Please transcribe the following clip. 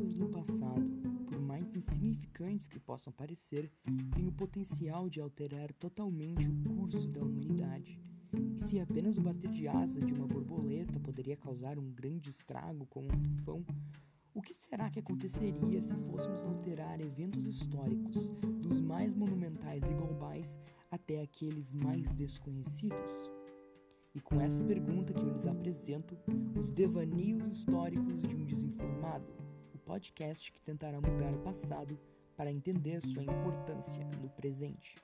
coisas do passado, por mais insignificantes que possam parecer, têm o potencial de alterar totalmente o curso da humanidade. E se apenas o bater de asa de uma borboleta poderia causar um grande estrago como um tufão, o que será que aconteceria se fôssemos alterar eventos históricos, dos mais monumentais e globais até aqueles mais desconhecidos? E com essa pergunta que eu lhes apresento, os devaneios históricos de um desenfreado podcast que tentará mudar o passado para entender sua importância no presente.